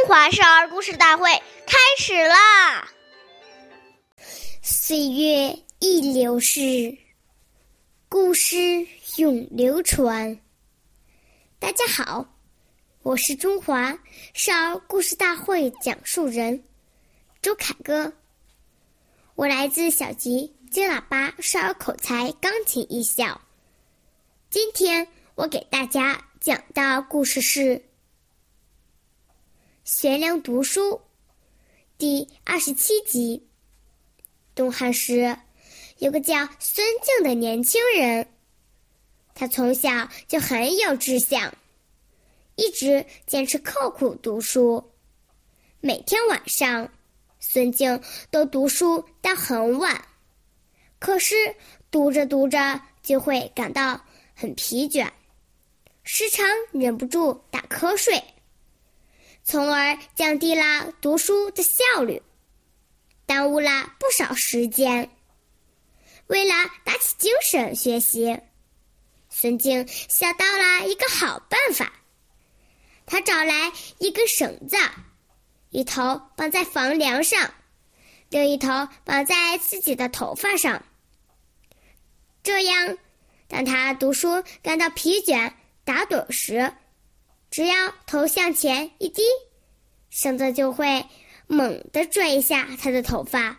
中华少儿故事大会开始啦！岁月易流逝，故事永流传。大家好，我是中华少儿故事大会讲述人周凯歌，我来自小吉金喇叭少儿口才钢琴艺校。今天我给大家讲的故事是。学良读书，第二十七集。东汉时，有个叫孙敬的年轻人，他从小就很有志向，一直坚持刻苦读书。每天晚上，孙敬都读书到很晚，可是读着读着就会感到很疲倦，时常忍不住打瞌睡。从而降低了读书的效率，耽误了不少时间。为了打起精神学习，孙敬想到了一个好办法。他找来一根绳子，一头绑在房梁上，另一头绑在自己的头发上。这样，当他读书感到疲倦、打盹时，只要头向前一低，绳子就会猛地拽一下他的头发，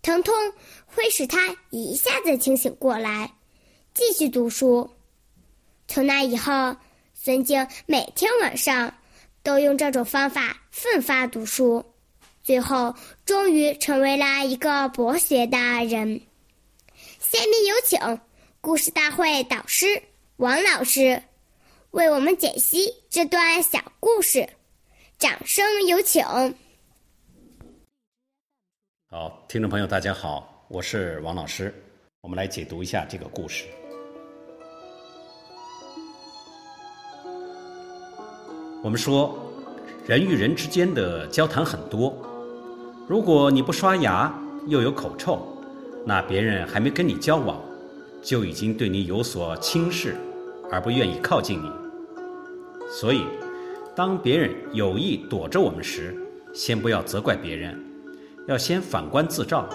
疼痛会使他一下子清醒过来，继续读书。从那以后，孙静每天晚上都用这种方法奋发读书，最后终于成为了一个博学的人。下面有请故事大会导师王老师。为我们解析这段小故事，掌声有请。好，听众朋友，大家好，我是王老师，我们来解读一下这个故事。我们说，人与人之间的交谈很多，如果你不刷牙又有口臭，那别人还没跟你交往，就已经对你有所轻视，而不愿意靠近你。所以，当别人有意躲着我们时，先不要责怪别人，要先反观自照，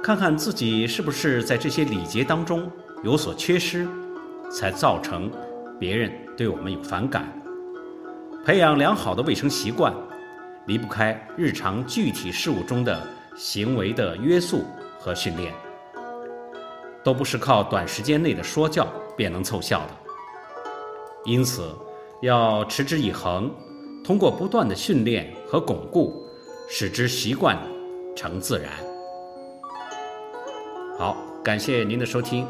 看看自己是不是在这些礼节当中有所缺失，才造成别人对我们有反感。培养良好的卫生习惯，离不开日常具体事务中的行为的约束和训练，都不是靠短时间内的说教便能凑效的。因此。要持之以恒，通过不断的训练和巩固，使之习惯成自然。好，感谢您的收听，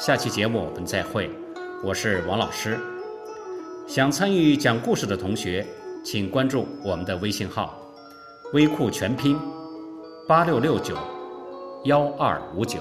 下期节目我们再会。我是王老师。想参与讲故事的同学，请关注我们的微信号“微库全拼八六六九幺二五九”。